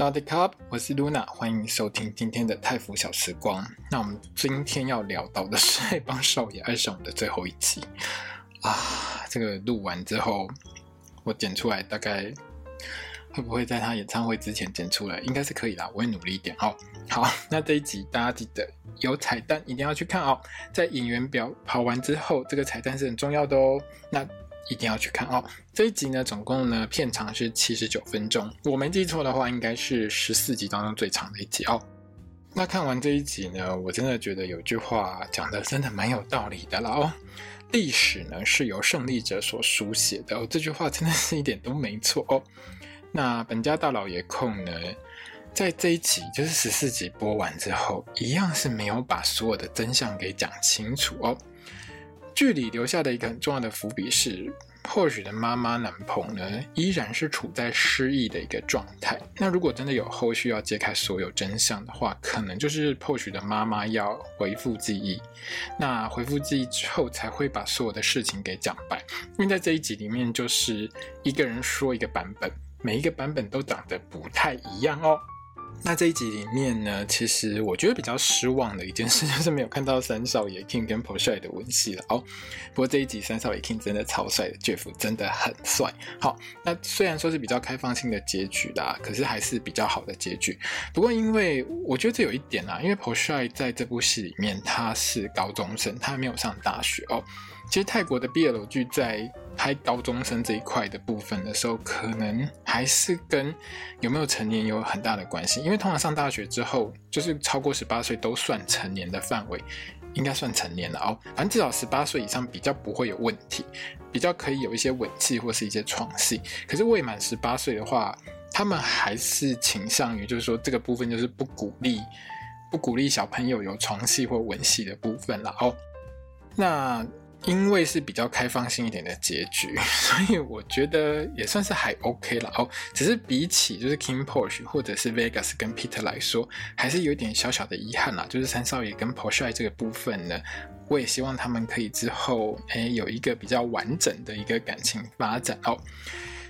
大家好，我是 Luna，欢迎收听今天的泰腐小时光。那我们今天要聊到的是《黑帮少爷爱上我》的最后一集啊！这个录完之后，我剪出来大概会不会在他演唱会之前剪出来？应该是可以啦，我会努力一点哦。好，那这一集大家记得有彩蛋，一定要去看哦。在演员表跑完之后，这个彩蛋是很重要的哦。那一定要去看哦！这一集呢，总共呢片长是七十九分钟，我没记错的话，应该是十四集当中最长的一集哦。那看完这一集呢，我真的觉得有句话讲的真的蛮有道理的了哦。历史呢是由胜利者所书写的哦，这句话真的是一点都没错哦。那本家大老爷控呢，在这一集就是十四集播完之后，一样是没有把所有的真相给讲清楚哦。剧里留下的一个很重要的伏笔是，破许的妈妈南鹏呢，依然是处在失忆的一个状态。那如果真的有后续要揭开所有真相的话，可能就是破许的妈妈要恢复记忆，那恢复记忆之后，才会把所有的事情给讲白。因为在这一集里面，就是一个人说一个版本，每一个版本都长得不太一样哦。那这一集里面呢，其实我觉得比较失望的一件事 就是没有看到三少爷 King 跟 Pochai 的吻戏了哦。不过这一集三少爷 King 真的超帅的，Jeff 真的很帅。好，那虽然说是比较开放性的结局啦，可是还是比较好的结局。不过因为我觉得这有一点啊，因为 Pochai 在这部戏里面他是高中生，他还没有上大学哦。其实泰国的 BL 剧在拍高中生这一块的部分的时候，可能还是跟有没有成年有很大的关系。因为通常上大学之后，就是超过十八岁都算成年的范围，应该算成年了哦。反正至少十八岁以上比较不会有问题，比较可以有一些吻戏或是一些床戏。可是未满十八岁的话，他们还是倾向于就是说这个部分就是不鼓励，不鼓励小朋友有床戏或吻戏的部分了哦。那。因为是比较开放性一点的结局，所以我觉得也算是还 OK 了哦。只是比起就是 King Porsche 或者是 Vegas 跟 Peter 来说，还是有点小小的遗憾啦。就是三少爷跟 Porsche 这个部分呢，我也希望他们可以之后诶有一个比较完整的一个感情发展哦。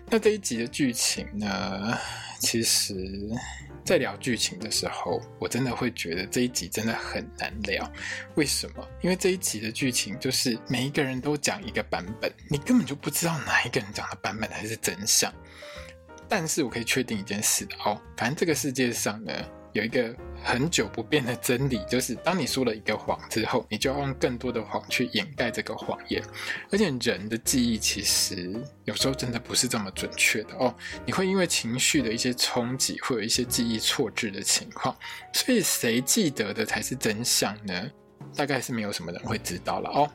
那这一集的剧情呢，其实。在聊剧情的时候，我真的会觉得这一集真的很难聊。为什么？因为这一集的剧情就是每一个人都讲一个版本，你根本就不知道哪一个人讲的版本才是真相。但是我可以确定一件事哦，反正这个世界上呢。有一个很久不变的真理，就是当你说了一个谎之后，你就要用更多的谎去掩盖这个谎言。而且人的记忆其实有时候真的不是这么准确的哦，你会因为情绪的一些冲击，会有一些记忆错置的情况。所以谁记得的才是真相呢？大概是没有什么人会知道了哦。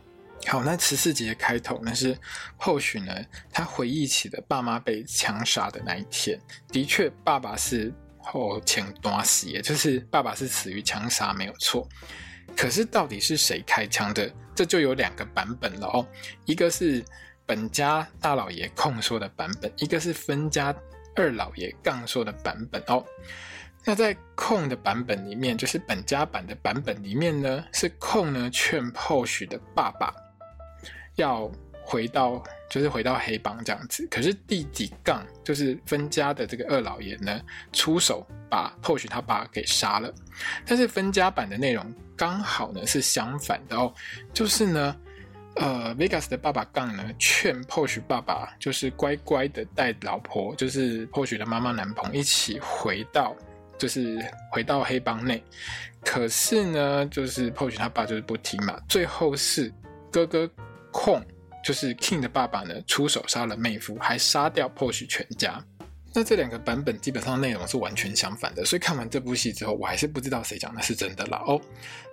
好，那十四集的开头呢是后续呢，他回忆起了爸妈被枪杀的那一天，的确，爸爸是。后前端死，也就是爸爸是死于枪杀，没有错。可是到底是谁开枪的？这就有两个版本了哦。一个是本家大老爷控说的版本，一个是分家二老爷杠说的版本哦。那在控的版本里面，就是本家版的版本里面呢，是控呢劝 Porsche 的爸爸要回到。就是回到黑帮这样子，可是弟弟杠就是分家的这个二老爷呢，出手把 Porsche 他爸给杀了。但是分家版的内容刚好呢是相反的哦，就是呢，呃，Vegas 的爸爸杠呢劝 Porsche 爸爸就是乖乖的带老婆，就是 Porsche 的妈妈男朋友一起回到，就是回到黑帮内。可是呢，就是 Porsche 他爸就是不听嘛，最后是哥哥控。就是 King 的爸爸呢，出手杀了妹夫，还杀掉 Porsche 全家。那这两个版本基本上内容是完全相反的，所以看完这部戏之后，我还是不知道谁讲的是真的啦哦。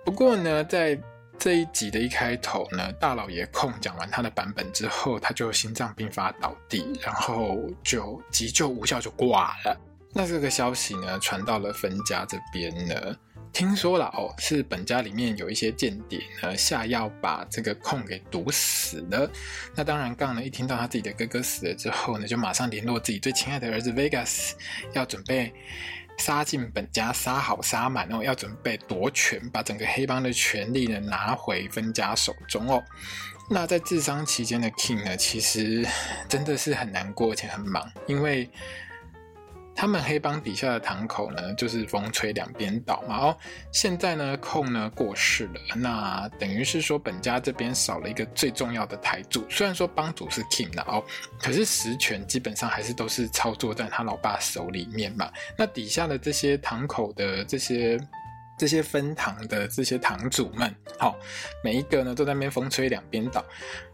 不过呢，在这一集的一开头呢，大老爷控讲完他的版本之后，他就心脏病发倒地，然后就急救无效就挂了。那这个消息呢，传到了分家这边呢。听说了哦，是本家里面有一些间谍呢下药把这个空给毒死了。那当然，杠呢一听到他自己的哥哥死了之后呢，就马上联络自己最亲爱的儿子 Vegas，要准备杀进本家，杀好杀满哦，要准备夺权，把整个黑帮的权力呢拿回分家手中哦。那在治伤期间的 King 呢，其实真的是很难过，且很忙，因为。他们黑帮底下的堂口呢，就是风吹两边倒嘛。哦，现在呢，控呢过世了，那等于是说本家这边少了一个最重要的台柱。虽然说帮主是 King 了哦，可是实权基本上还是都是操作在他老爸手里面嘛。那底下的这些堂口的这些。这些分堂的这些堂主们，好，每一个呢都在那边风吹两边倒，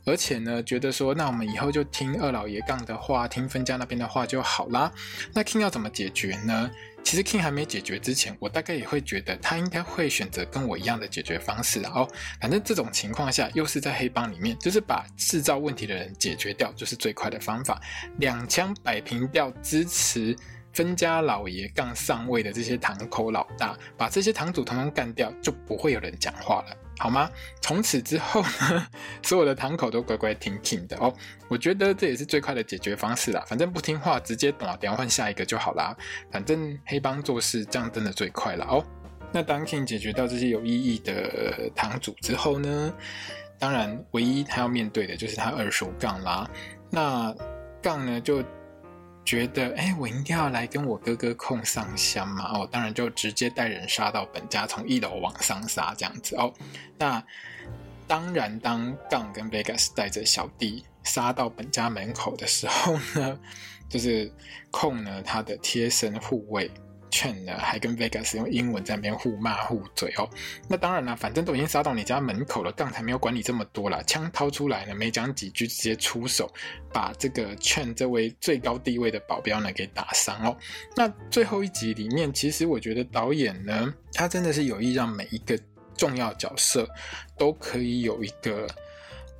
而且呢觉得说，那我们以后就听二老爷杠的话，听分家那边的话就好啦。那 King 要怎么解决呢？其实 King 还没解决之前，我大概也会觉得他应该会选择跟我一样的解决方式。哦，反正这种情况下，又是在黑帮里面，就是把制造问题的人解决掉，就是最快的方法，两枪摆平掉，支持。分家老爷杠上位的这些堂口老大，把这些堂主统统干掉，就不会有人讲话了，好吗？从此之后呢，所有的堂口都乖乖听 King 的哦。我觉得这也是最快的解决方式啦。反正不听话，直接打电话换下一个就好啦。反正黑帮做事这样真的最快了哦。那当 King 解决到这些有意义的堂主之后呢，当然唯一他要面对的就是他二手杠啦。那杠呢就。觉得哎，我应该要来跟我哥哥控上香嘛？哦，当然就直接带人杀到本家，从一楼往上杀这样子哦。那当然，当杠跟 Vegas 带着小弟杀到本家门口的时候呢，就是控呢他的贴身护卫。劝呢，还跟 Vegas 用英文在那边互骂互嘴哦。那当然了，反正都已经杀到你家门口了，刚才没有管你这么多了。枪掏出来呢，没讲几句，直接出手，把这个劝这位最高地位的保镖呢给打伤哦。那最后一集里面，其实我觉得导演呢，他真的是有意让每一个重要角色都可以有一个。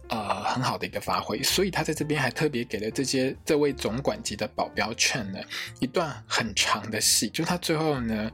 呃，很好的一个发挥，所以他在这边还特别给了这些这位总管级的保镖劝呢一段很长的戏，就他最后呢。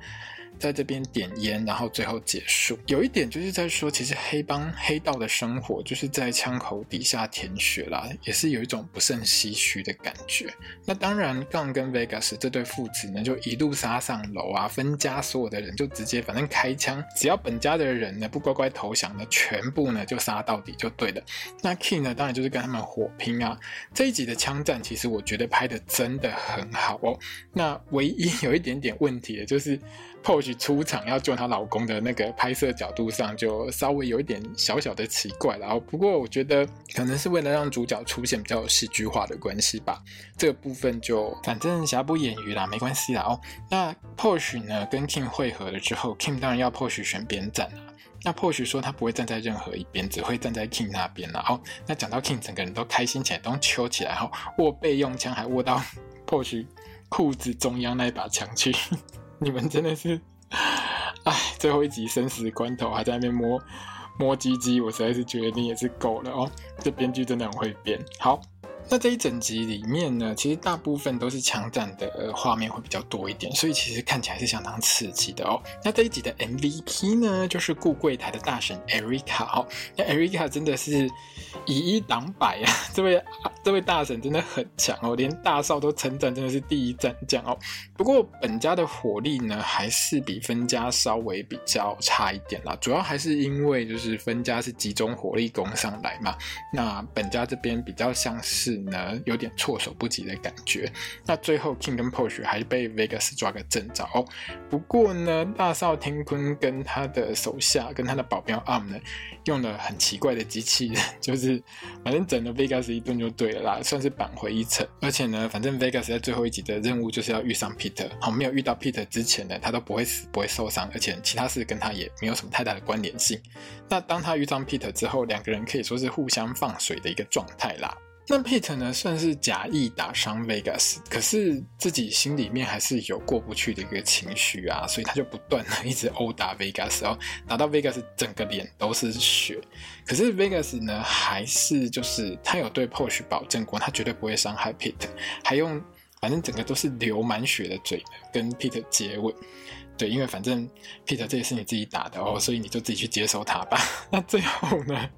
在这边点烟，然后最后结束。有一点就是在说，其实黑帮黑道的生活就是在枪口底下舔血啦，也是有一种不胜唏嘘的感觉。那当然，杠跟 Vegas 这对父子呢，就一路杀上楼啊，分家所有的人就直接反正开枪，只要本家的人呢不乖乖投降呢，全部呢就杀到底就对了。那 King 呢，当然就是跟他们火拼啊。这一集的枪战，其实我觉得拍的真的很好哦。那唯一有一点点问题的就是 post。Porsche 出场要救她老公的那个拍摄角度上，就稍微有一点小小的奇怪了。不过我觉得可能是为了让主角出现比较戏剧化的关系吧。这个部分就反正瑕不掩瑜啦，没关系啦。哦，那 Porsch 呢跟 King 会合了之后，King 当然要 Porsch 选边站啦。那 Porsch 说他不会站在任何一边，只会站在 King 那边啦。哦，那讲到 King，整个人都开心起来，都揪起来，哈，握备用枪还握到 Porsch 裤子中央那一把枪去。你们真的是，哎，最后一集生死关头还在那边摸摸鸡鸡，我实在是觉得你也是够了哦。这编剧真的很会编。好，那这一整集里面呢，其实大部分都是枪战的画面会比较多一点，所以其实看起来是相当刺激的哦。那这一集的 MVP 呢，就是顾柜台的大神 Erica 哦。那 Erica 真的是以一挡百啊，这位。这位大婶真的很强哦，连大少都称赞，真的是第一战将哦。不过本家的火力呢，还是比分家稍微比较差一点啦。主要还是因为就是分家是集中火力攻上来嘛，那本家这边比较像是呢有点措手不及的感觉。那最后 King 跟 Porsche 还被 Vegas 抓个正着。不过呢，大少天坤跟他的手下跟他的保镖 Arm 呢，用了很奇怪的机器人，就是反正整了 Vegas 一顿就对了。啦，算是扳回一城。而且呢，反正 Vegas 在最后一集的任务就是要遇上 Peter。好，没有遇到 Peter 之前呢，他都不会死，不会受伤，而且其他事跟他也没有什么太大的关联性。那当他遇上 Peter 之后，两个人可以说是互相放水的一个状态啦。那 Peter 呢，算是假意打伤 Vegas，可是自己心里面还是有过不去的一个情绪啊，所以他就不断的一直殴打 Vegas，然后打到 Vegas 整个脸都是血。可是 Vegas 呢，还是就是他有对 Porsche 保证过，他绝对不会伤害 Peter，还用反正整个都是流满血的嘴跟 Peter 接吻。对，因为反正 Peter 这也是你自己打的哦，所以你就自己去接受他吧。那最后呢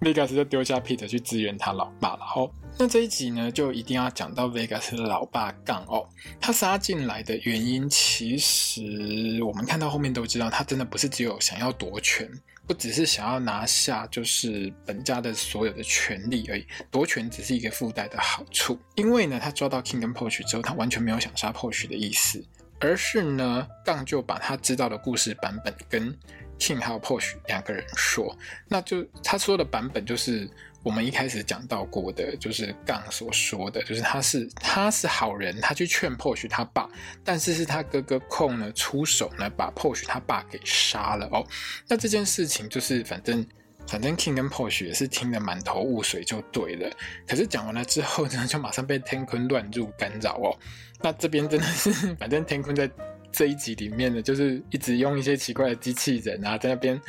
，Vegas 就丢下 Pete 去支援他老爸了哦。那这一集呢，就一定要讲到 Vegas 的老爸杠哦。他杀进来的原因，其实我们看到后面都知道，他真的不是只有想要夺权，不只是想要拿下就是本家的所有的权利而已。夺权只是一个附带的好处，因为呢，他抓到 King 跟 Porsche 之后，他完全没有想杀 Porsche 的意思。而是呢，杠就把他知道的故事版本跟 King 还有 Porsche 两个人说，那就他说的版本就是我们一开始讲到过的，就是杠所说的，就是他是他是好人，他去劝 Porsche 他爸，但是是他哥哥 Con 呢出手呢把 Porsche 他爸给杀了哦。那这件事情就是反正。反正 King 跟 Porsche 也是听得满头雾水就对了，可是讲完了之后呢，就马上被天坤乱入干扰哦。那这边真的是，反正天坤在这一集里面呢，就是一直用一些奇怪的机器人啊，在那边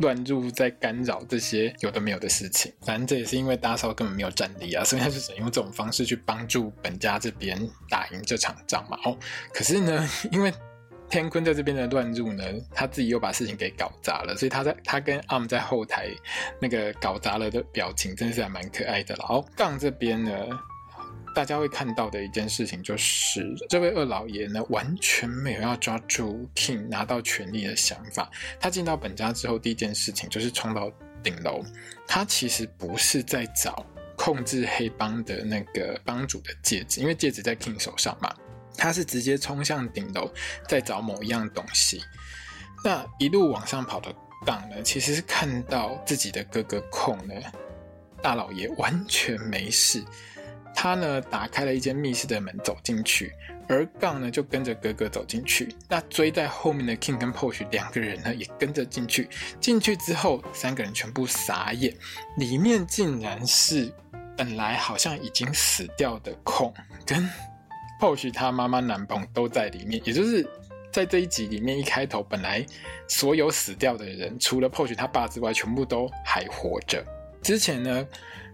乱入，在干扰这些有的没有的事情。反正这也是因为大少根本没有战力啊，所以他就只能用这种方式去帮助本家这边打赢这场仗嘛。哦，可是呢，因为天坤在这边的乱入呢，他自己又把事情给搞砸了，所以他在他跟 Arm 在后台那个搞砸了的表情，真的是还蛮可爱的了。然后杠这边呢，大家会看到的一件事情就是，这位二老爷呢，完全没有要抓住 King 拿到权力的想法。他进到本家之后，第一件事情就是冲到顶楼。他其实不是在找控制黑帮的那个帮主的戒指，因为戒指在 King 手上嘛。他是直接冲向顶楼，在找某一样东西。那一路往上跑的杠呢，其实是看到自己的哥哥控呢，大老爷完全没事。他呢，打开了一间密室的门走进去，而杠呢就跟着哥哥走进去。那追在后面的 King 跟 Posh 两个人呢也跟着进去。进去之后，三个人全部傻眼，里面竟然是本来好像已经死掉的孔跟。Posh 他妈妈男朋友都在里面，也就是在这一集里面一开头，本来所有死掉的人，除了 Posh 他爸之外，全部都还活着。之前呢，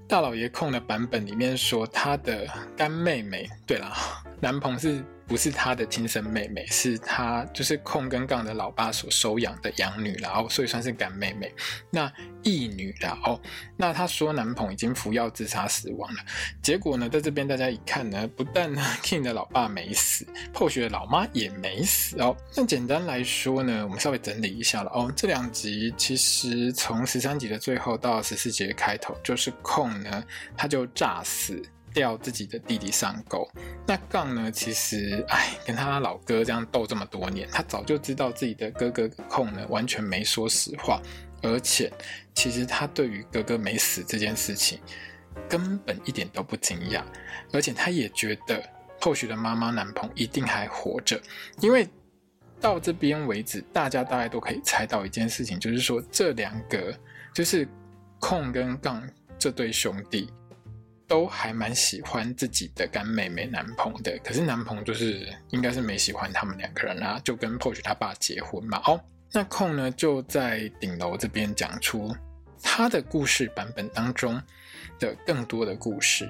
大老爷控的版本里面说他的干妹妹，对了，男朋友是。不是他的亲生妹妹，是他就是控跟杠的老爸所收养的养女，然后所以算是干妹妹。那义女然后，那他说男朋友已经服药自杀死亡了。结果呢，在这边大家一看呢，不但呢 King 的老爸没死，Porsche 的老妈也没死哦。那简单来说呢，我们稍微整理一下了哦。这两集其实从十三集的最后到十四集的开头，就是控呢他就诈死。掉自己的弟弟上钩，那杠呢？其实，哎，跟他老哥这样斗这么多年，他早就知道自己的哥哥控呢完全没说实话，而且，其实他对于哥哥没死这件事情根本一点都不惊讶，而且他也觉得后续的妈妈男朋友一定还活着，因为到这边为止，大家大概都可以猜到一件事情，就是说这两个就是控跟杠这对兄弟。都还蛮喜欢自己的干妹妹男朋友的，可是男朋友就是应该是没喜欢他们两个人啊，就跟 Porsche 他爸结婚嘛。哦，那控呢就在顶楼这边讲出他的故事版本当中的更多的故事。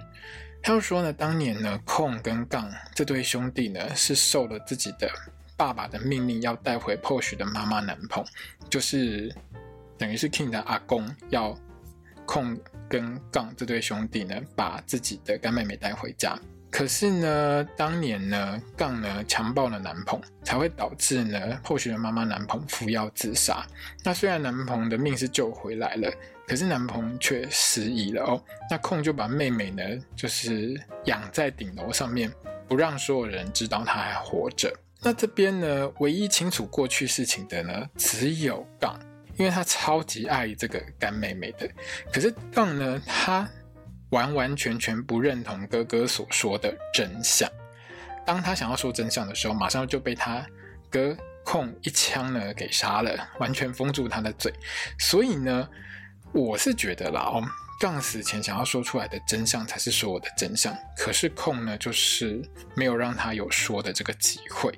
他又说呢，当年呢控跟杠这对兄弟呢是受了自己的爸爸的命令，要带回 Porsche 的妈妈男朋友，就是等于是 King 的阿公要。控跟杠这对兄弟呢，把自己的干妹妹带回家。可是呢，当年呢，杠呢强暴了男朋，才会导致呢后续的妈妈男朋服药自杀。那虽然男朋的命是救回来了，可是男朋却失忆了哦。那控就把妹妹呢，就是养在顶楼上面，不让所有人知道她还活着。那这边呢，唯一清楚过去事情的呢，只有杠。因为他超级爱这个干妹妹的，可是杠呢，他完完全全不认同哥哥所说的真相。当他想要说真相的时候，马上就被他哥控一枪呢给杀了，完全封住他的嘴。所以呢，我是觉得啦，哦，杠死前想要说出来的真相才是所有的真相。可是控呢，就是没有让他有说的这个机会。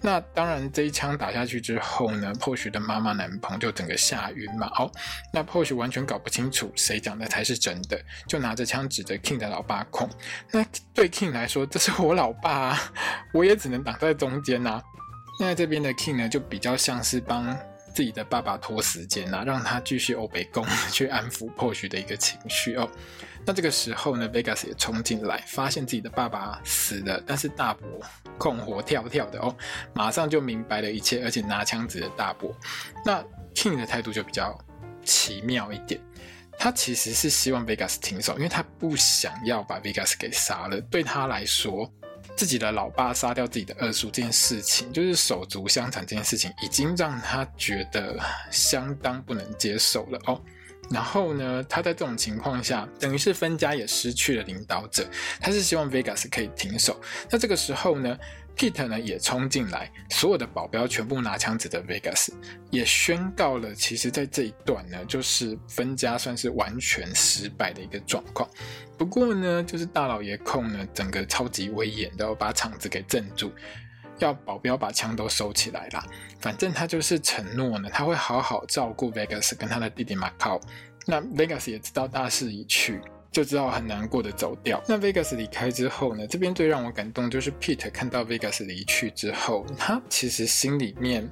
那当然，这一枪打下去之后呢，Porsche 的妈妈男朋友就整个吓晕嘛。哦，那 Porsche 完全搞不清楚谁讲的才是真的，就拿着枪指着 King 的老爸控。那对 King 来说，这是我老爸啊，我也只能挡在中间呐。那这边的 King 呢，就比较像是帮自己的爸爸拖时间啊，让他继续欧北共去安抚 Porsche 的一个情绪哦。那这个时候呢，Vegas 也冲进来，发现自己的爸爸死了，但是大伯控活跳跳的哦，马上就明白了一切，而且拿枪指着大伯。那 King 的态度就比较奇妙一点，他其实是希望 Vegas 停手，因为他不想要把 Vegas 给杀了。对他来说，自己的老爸杀掉自己的二叔这件事情，就是手足相残这件事情，已经让他觉得相当不能接受了哦。然后呢，他在这种情况下，等于是分家也失去了领导者。他是希望 Vegas 可以停手。那这个时候呢，Pete 呢也冲进来，所有的保镖全部拿枪指着 Vegas，也宣告了，其实在这一段呢，就是分家算是完全失败的一个状况。不过呢，就是大老爷控呢，整个超级威严都要把场子给镇住。要保镖把枪都收起来啦，反正他就是承诺呢，他会好好照顾 Vegas 跟他的弟弟 Macau。那 Vegas 也知道大势已去，就知道很难过的走掉。那 Vegas 离开之后呢，这边最让我感动就是 Pete 看到 Vegas 离去之后，他其实心里面，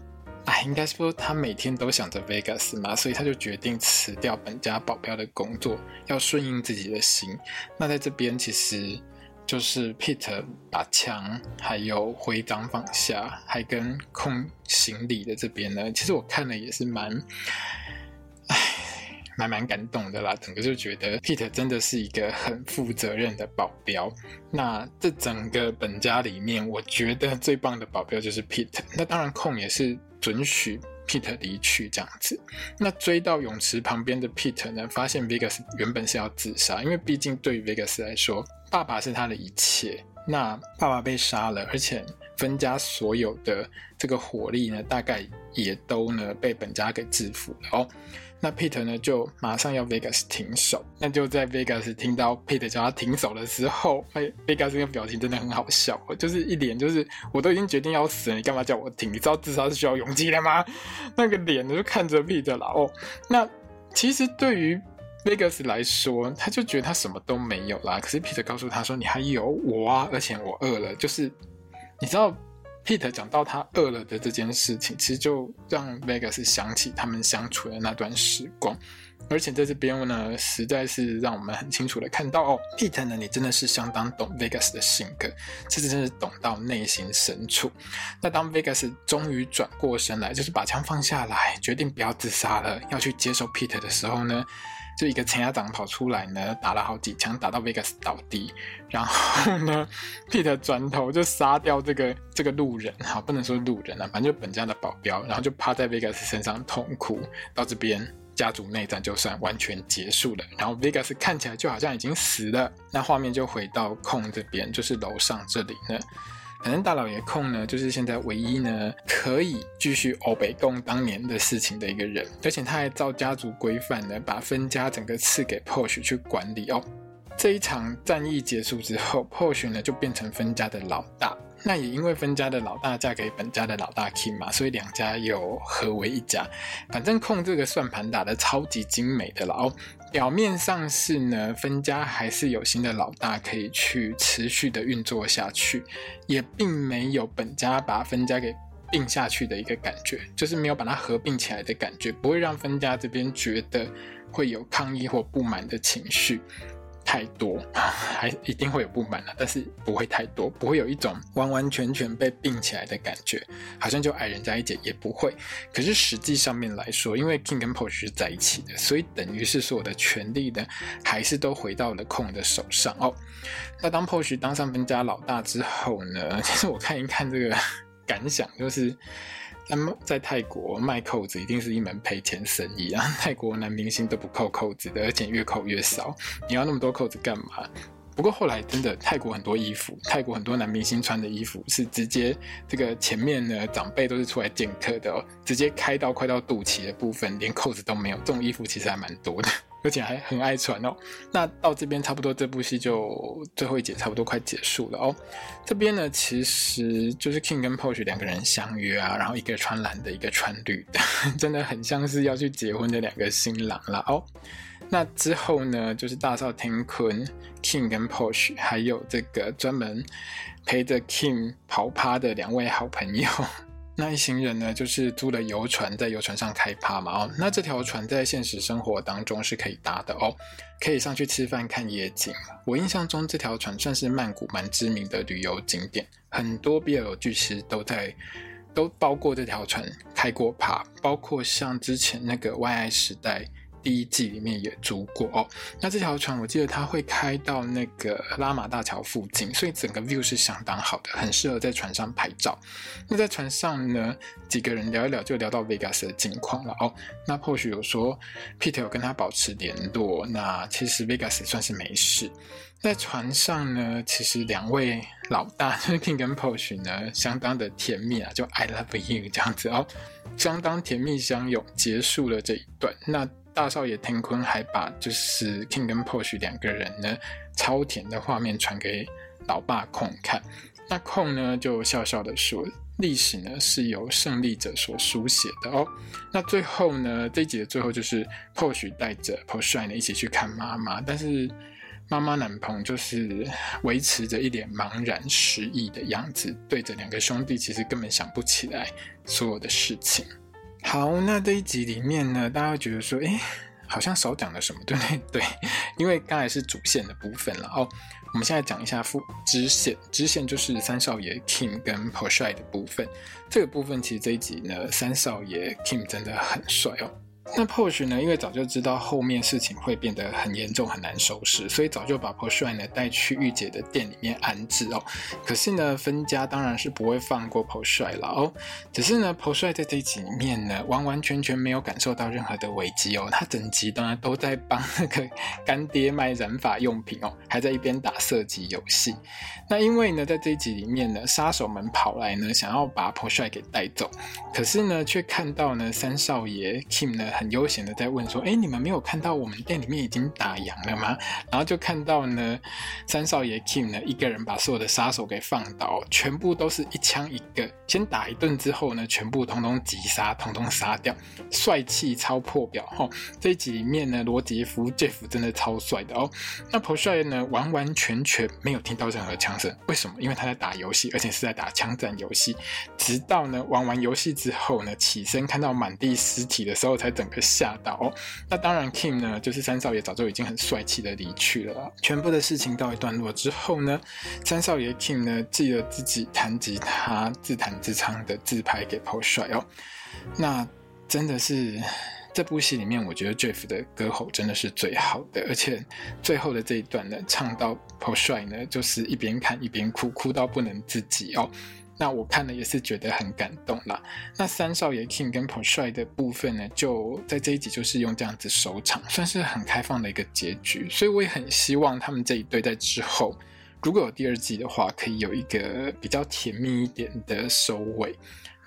哎，应该说他每天都想着 Vegas 嘛，所以他就决定辞掉本家保镖的工作，要顺应自己的心。那在这边其实。就是 Pete 把枪还有徽章放下，还跟空行李的这边呢，其实我看了也是蛮，蛮蛮感动的啦。整个就觉得 Pete 真的是一个很负责任的保镖。那这整个本家里面，我觉得最棒的保镖就是 Pete。那当然空也是准许 Pete 离去这样子。那追到泳池旁边的 Pete 呢，发现 Vegas 原本是要自杀，因为毕竟对于 Vegas 来说。爸爸是他的一切，那爸爸被杀了，而且分家所有的这个火力呢，大概也都呢被本家给制服了哦。那 Peter 呢就马上要 Vegas 停手，那就在 Vegas 听到 Peter 叫他停手的时候，哎，Vegas 那个表情真的很好笑，就是一脸就是我都已经决定要死了，你干嘛叫我停？你知道自杀是需要勇气的吗？那个脸就看着 Peter 了哦。那其实对于 Vegas 来说，他就觉得他什么都没有啦。可是 Peter 告诉他说：“你还有我啊，而且我饿了。”就是你知道，Pete 讲到他饿了的这件事情，其实就让 Vegas 想起他们相处的那段时光。而且在这边呢，实在是让我们很清楚的看到哦，Pete 呢，你真的是相当懂 Vegas 的性格，这真是懂到内心深处。那当 Vegas 终于转过身来，就是把枪放下来，决定不要自杀了，要去接受 Pete 的时候呢，就一个前亚长跑出来呢，打了好几枪，打到 Vegas 倒地，然后呢，Peter 转头就杀掉这个这个路人，好，不能说路人啊，反正就本家的保镖，然后就趴在 Vegas 身上痛哭。到这边，家族内战就算完全结束了，然后 Vegas 看起来就好像已经死了。那画面就回到空这边，就是楼上这里呢。反正大老爷控呢，就是现在唯一呢可以继续欧北共当年的事情的一个人，而且他还照家族规范呢，把分家整个赐给 Porsche 去管理哦。这一场战役结束之后，Porsche 呢就变成分家的老大。那也因为分家的老大嫁给本家的老大 King 嘛，所以两家又合为一家。反正控这个算盘打得超级精美的了哦。表面上是呢，分家还是有新的老大可以去持续的运作下去，也并没有本家把分家给并下去的一个感觉，就是没有把它合并起来的感觉，不会让分家这边觉得会有抗议或不满的情绪。太多，还一定会有不满了，但是不会太多，不会有一种完完全全被并起来的感觉，好像就矮人家一截也不会。可是实际上面来说，因为 King 跟 Porsche 是在一起的，所以等于是所有的权力呢，还是都回到了控的手上哦。那当 Porsche 当上分家老大之后呢，其实我看一看这个感想，就是。那么在泰国卖扣子一定是一门赔钱生意啊！泰国男明星都不扣扣子的，而且越扣越少。你要那么多扣子干嘛？不过后来真的，泰国很多衣服，泰国很多男明星穿的衣服是直接这个前面呢，长辈都是出来见客的哦，直接开到快到肚脐的部分，连扣子都没有。这种衣服其实还蛮多的。而且还很爱传哦。那到这边差不多，这部戏就最后一节差不多快结束了哦。这边呢，其实就是 King 跟 Porsche 两个人相约啊，然后一个穿蓝的，一个穿绿的，真的很像是要去结婚的两个新郎了哦。那之后呢，就是大少天坤、King 跟 Porsche，还有这个专门陪着 King 跑趴的两位好朋友。那一行人呢，就是租了游船，在游船上开趴嘛。哦，那这条船在现实生活当中是可以搭的哦，可以上去吃饭看夜景。我印象中这条船算是曼谷蛮知名的旅游景点，很多 BL 剧其实都在。都包括这条船开过趴，包括像之前那个《Y I 时代》第一季里面也租过哦。那这条船我记得它会开到那个拉玛大桥附近，所以整个 view 是相当好的，很适合在船上拍照。那在船上呢，几个人聊一聊就聊到 Vegas 的近况了哦。那或许有说，Peter 有跟他保持联络，那其实 Vegas 算是没事。在船上呢，其实两位老大就是 King 跟 Porsche 呢，相当的甜蜜啊，就 I love you 这样子哦，相当甜蜜相拥，结束了这一段。那大少爷天坤还把就是 King 跟 Porsche 两个人呢超甜的画面传给老爸空看，那空呢就笑笑的说，历史呢是由胜利者所书写的哦。那最后呢，这一集的最后就是 p o s h 带着 p o s h 呢一起去看妈妈，但是。妈妈男朋友就是维持着一脸茫然失意的样子，对着两个兄弟，其实根本想不起来所有的事情。好，那这一集里面呢，大家会觉得说，哎，好像少讲了什么，对不对？对，因为刚才是主线的部分了哦。我们现在讲一下副支线，支线就是三少爷 Kim 跟 Porsche 的部分。这个部分其实这一集呢，三少爷 Kim 真的很帅哦。那 Porsche 呢？因为早就知道后面事情会变得很严重，很难收拾，所以早就把 Porsche 呢带去御姐的店里面安置哦。可是呢，分家当然是不会放过 Porsche 了哦。只是呢，Porsche 在这一集里面呢，完完全全没有感受到任何的危机哦。他整集当然都在帮那个干爹卖染发用品哦，还在一边打射击游戏。那因为呢，在这一集里面呢，杀手们跑来呢，想要把 Porsche 给带走，可是呢，却看到呢，三少爷 Kim 呢。很悠闲的在问说：“哎，你们没有看到我们店里面已经打烊了吗？”然后就看到呢，三少爷 Kim 呢，一个人把所有的杀手给放倒，全部都是一枪一个，先打一顿之后呢，全部通通击杀，通通杀掉，帅气超破表哈！这一集里面呢，罗杰夫 Jeff 真的超帅的哦。那 p o s h 呢，完完全全没有听到任何枪声，为什么？因为他在打游戏，而且是在打枪战游戏。直到呢玩完游戏之后呢，起身看到满地尸体的时候，才整个吓到，那当然，Kim 呢，就是三少爷早就已经很帅气的离去了。全部的事情告一段落之后呢，三少爷 Kim 呢，寄了自己弹吉他自弹自唱的自拍给 Porsche 哦。那真的是这部戏里面，我觉得 Jeff 的歌喉真的是最好的，而且最后的这一段呢，唱到 Porsche 呢，就是一边看一边哭，哭到不能自己哦。那我看了也是觉得很感动啦。那三少爷 King 跟 Porsche 的部分呢，就在这一集就是用这样子收场，算是很开放的一个结局。所以我也很希望他们这一对在之后，如果有第二季的话，可以有一个比较甜蜜一点的收尾。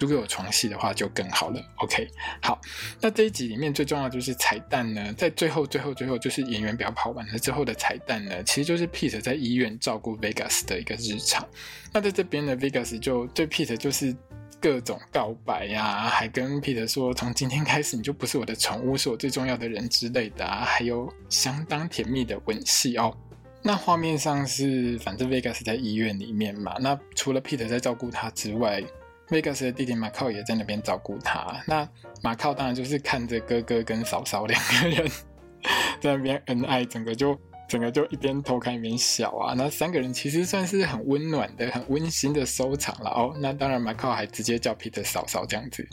如果有床戏的话，就更好了。OK，好，那这一集里面最重要就是彩蛋呢，在最后、最后、最后，就是演员表跑完了之后的彩蛋呢，其实就是 Peter 在医院照顾 Vegas 的一个日常。那在这边呢，Vegas 就对 Peter 就是各种告白呀、啊，还跟 Peter 说，从今天开始你就不是我的宠物，是我最重要的人之类的啊，还有相当甜蜜的吻戏哦。那画面上是，反正 Vegas 在医院里面嘛，那除了 Peter 在照顾他之外。Vegas 的弟弟马靠也在那边照顾他。那马靠当然就是看着哥哥跟嫂嫂两个人 在那边恩爱，整个就整个就一边偷看一边笑啊。那三个人其实算是很温暖的、很温馨的收场了哦。那当然马靠还直接叫 Peter 嫂嫂这样子。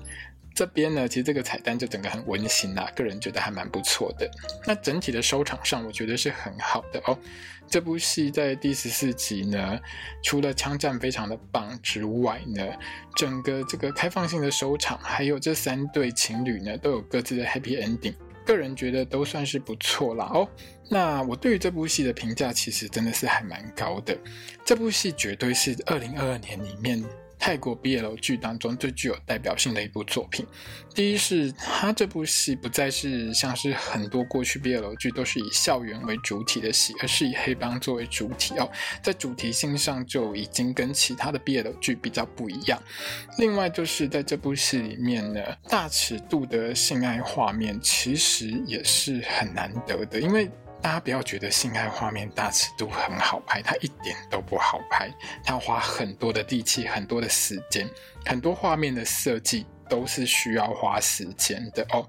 这边呢，其实这个彩蛋就整个很温馨啦，个人觉得还蛮不错的。那整体的收场上，我觉得是很好的哦。这部戏在第十四集呢，除了枪战非常的棒之外呢，整个这个开放性的收场，还有这三对情侣呢，都有各自的 happy ending，个人觉得都算是不错啦哦。那我对于这部戏的评价，其实真的是还蛮高的。这部戏绝对是二零二二年里面。泰国 BL 剧当中最具有代表性的一部作品。第一是他这部戏不再是像是很多过去 BL 剧都是以校园为主体的戏，而是以黑帮作为主体哦，在主题性上就已经跟其他的 BL 剧比较不一样。另外就是在这部戏里面呢，大尺度的性爱画面其实也是很难得的，因为。大家不要觉得性爱画面大尺度很好拍，它一点都不好拍，它要花很多的力气，很多的时间，很多画面的设计都是需要花时间的哦。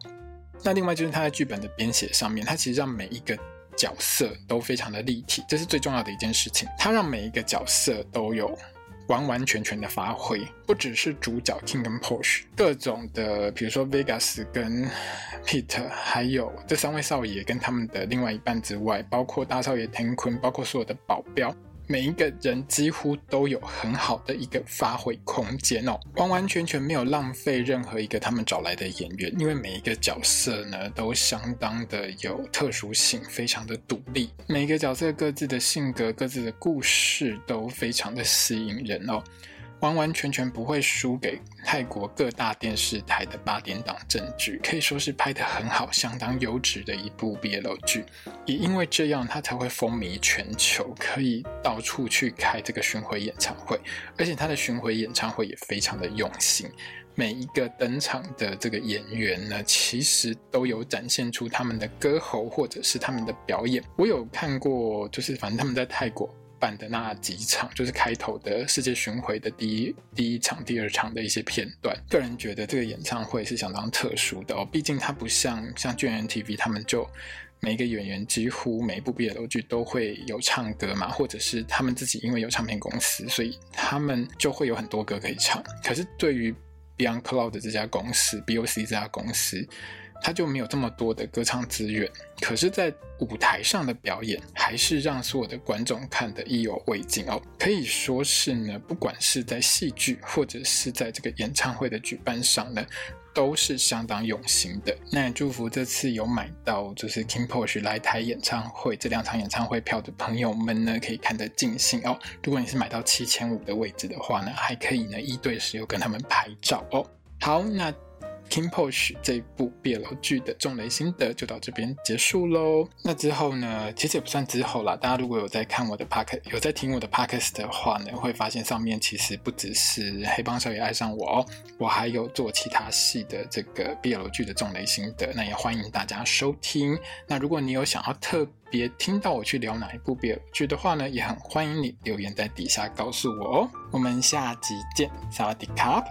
那另外就是他在剧本的编写上面，他其实让每一个角色都非常的立体，这是最重要的一件事情。他让每一个角色都有完完全全的发挥，不只是主角 King 跟 Porsche，各种的，比如说 Vegas 跟 Peter，还有这三位少爷跟他们的另外一半之外，包括大少爷 Ten 坤，包括所有的保镖。每一个人几乎都有很好的一个发挥空间哦，完完全全没有浪费任何一个他们找来的演员，因为每一个角色呢都相当的有特殊性，非常的独立，每一个角色各自的性格、各自的故事都非常的吸引人哦。完完全全不会输给泰国各大电视台的八点档正剧，可以说是拍得很好、相当优质的一部 BL 剧。也因为这样，他才会风靡全球，可以到处去开这个巡回演唱会。而且他的巡回演唱会也非常的用心，每一个登场的这个演员呢，其实都有展现出他们的歌喉或者是他们的表演。我有看过，就是反正他们在泰国。办的那几场，就是开头的世界巡回的第一第一场、第二场的一些片段。个人觉得这个演唱会是相当特殊的哦，毕竟它不像像 GMMTV 他们就每一个演员几乎每一部 BL 剧都会有唱歌嘛，或者是他们自己因为有唱片公司，所以他们就会有很多歌可以唱。可是对于 Beyond Cloud 这家公司，BOC 这家公司。他就没有这么多的歌唱资源，可是，在舞台上的表演还是让所有的观众看得意犹未尽哦。可以说是呢，不管是在戏剧或者是在这个演唱会的举办上呢，都是相当用心的。那祝福这次有买到就是 King Posh 来台演唱会这两场演唱会票的朋友们呢，可以看得尽兴哦。如果你是买到七千五的位置的话呢，还可以呢一对十有跟他们拍照哦。好，那。King Pose 这一部 BL 剧的重雷心得就到这边结束喽。那之后呢，其实也不算之后啦。大家如果有在看我的 podcast，有在听我的 podcast 的话呢，会发现上面其实不只是《黑帮少爷爱上我》哦，我还有做其他戏的这个 BL 剧的重雷心得。那也欢迎大家收听。那如果你有想要特别听到我去聊哪一部 BL 剧的话呢，也很欢迎你留言在底下告诉我哦。我们下集见，萨瓦迪卡。